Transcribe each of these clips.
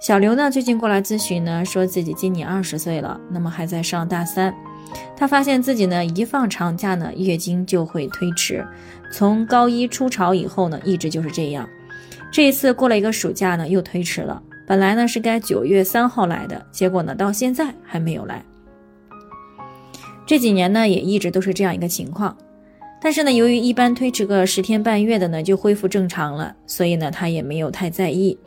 小刘呢，最近过来咨询呢，说自己今年二十岁了，那么还在上大三。他发现自己呢，一放长假呢，月经就会推迟。从高一初潮以后呢，一直就是这样。这一次过了一个暑假呢，又推迟了。本来呢是该九月三号来的，结果呢到现在还没有来。这几年呢，也一直都是这样一个情况。但是呢，由于一般推迟个十天半月的呢，就恢复正常了，所以呢，他也没有太在意。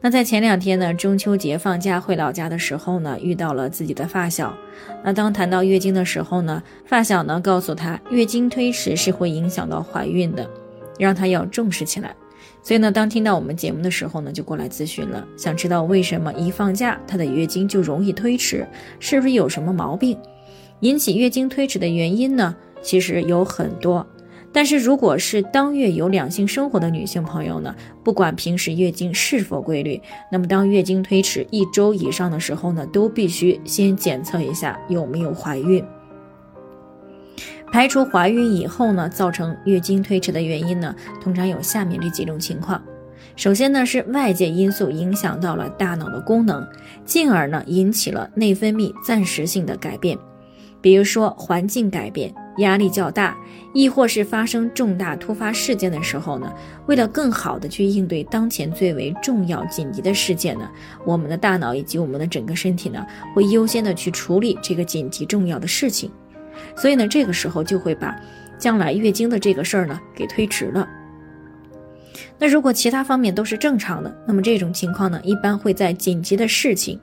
那在前两天呢，中秋节放假回老家的时候呢，遇到了自己的发小。那当谈到月经的时候呢，发小呢告诉他，月经推迟是会影响到怀孕的，让他要重视起来。所以呢，当听到我们节目的时候呢，就过来咨询了，想知道为什么一放假他的月经就容易推迟，是不是有什么毛病？引起月经推迟的原因呢，其实有很多。但是，如果是当月有两性生活的女性朋友呢，不管平时月经是否规律，那么当月经推迟一周以上的时候呢，都必须先检测一下有没有怀孕。排除怀孕以后呢，造成月经推迟的原因呢，通常有下面这几种情况。首先呢，是外界因素影响到了大脑的功能，进而呢，引起了内分泌暂时性的改变，比如说环境改变。压力较大，亦或是发生重大突发事件的时候呢？为了更好的去应对当前最为重要紧急的事件呢，我们的大脑以及我们的整个身体呢，会优先的去处理这个紧急重要的事情。所以呢，这个时候就会把将来月经的这个事儿呢给推迟了。那如果其他方面都是正常的，那么这种情况呢，一般会在紧急的事情，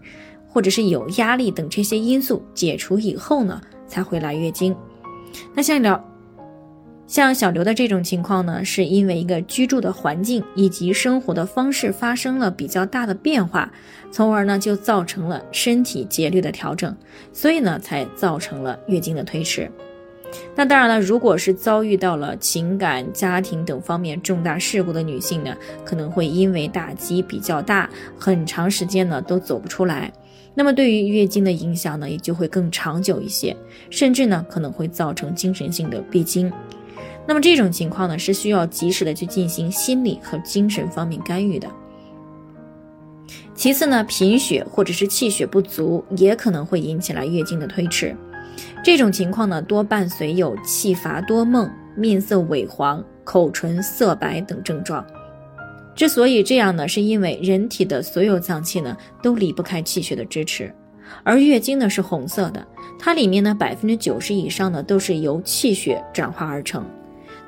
或者是有压力等这些因素解除以后呢，才会来月经。那像聊，像小刘的这种情况呢，是因为一个居住的环境以及生活的方式发生了比较大的变化，从而呢就造成了身体节律的调整，所以呢才造成了月经的推迟。那当然了，如果是遭遇到了情感、家庭等方面重大事故的女性呢，可能会因为打击比较大，很长时间呢都走不出来。那么对于月经的影响呢，也就会更长久一些，甚至呢可能会造成精神性的闭经。那么这种情况呢，是需要及时的去进行心理和精神方面干预的。其次呢，贫血或者是气血不足也可能会引起来月经的推迟。这种情况呢，多伴随有气乏多梦、面色萎黄、口唇色白等症状。之所以这样呢，是因为人体的所有脏器呢都离不开气血的支持，而月经呢是红色的，它里面呢百分之九十以上呢都是由气血转化而成。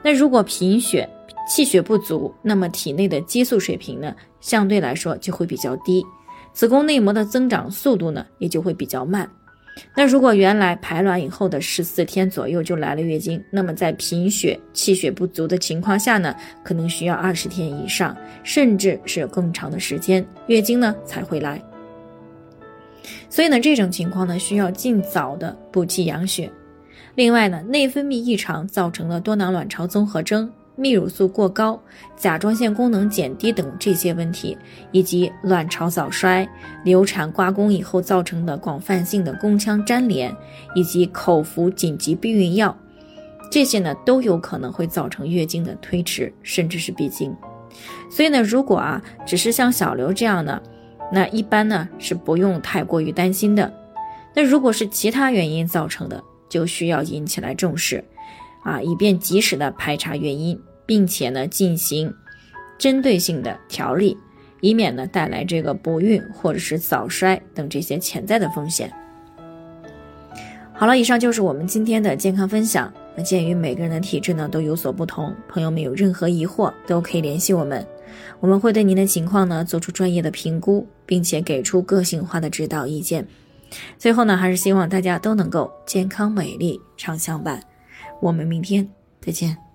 那如果贫血、气血不足，那么体内的激素水平呢相对来说就会比较低，子宫内膜的增长速度呢也就会比较慢。那如果原来排卵以后的十四天左右就来了月经，那么在贫血、气血不足的情况下呢，可能需要二十天以上，甚至是更长的时间，月经呢才会来。所以呢，这种情况呢，需要尽早的补气养血。另外呢，内分泌异常造成了多囊卵巢综合征。泌乳素过高、甲状腺功能减低等这些问题，以及卵巢早衰、流产刮宫以后造成的广泛性的宫腔粘连，以及口服紧急避孕药，这些呢都有可能会造成月经的推迟，甚至是闭经。所以呢，如果啊只是像小刘这样的，那一般呢是不用太过于担心的。那如果是其他原因造成的，就需要引起来重视，啊，以便及时的排查原因。并且呢，进行针对性的调理，以免呢带来这个不孕或者是早衰等这些潜在的风险。好了，以上就是我们今天的健康分享。那鉴于每个人的体质呢都有所不同，朋友们有任何疑惑都可以联系我们，我们会对您的情况呢做出专业的评估，并且给出个性化的指导意见。最后呢，还是希望大家都能够健康美丽常相伴。我们明天再见。